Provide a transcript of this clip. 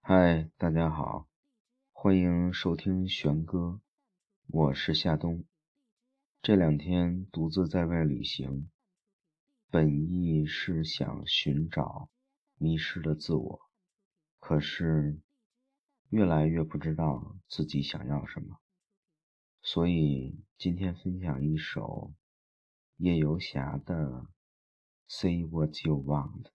嗨，大家好，欢迎收听玄哥，我是夏冬。这两天独自在外旅行，本意是想寻找迷失的自我，可是越来越不知道自己想要什么。所以今天分享一首夜游侠的 say what you want。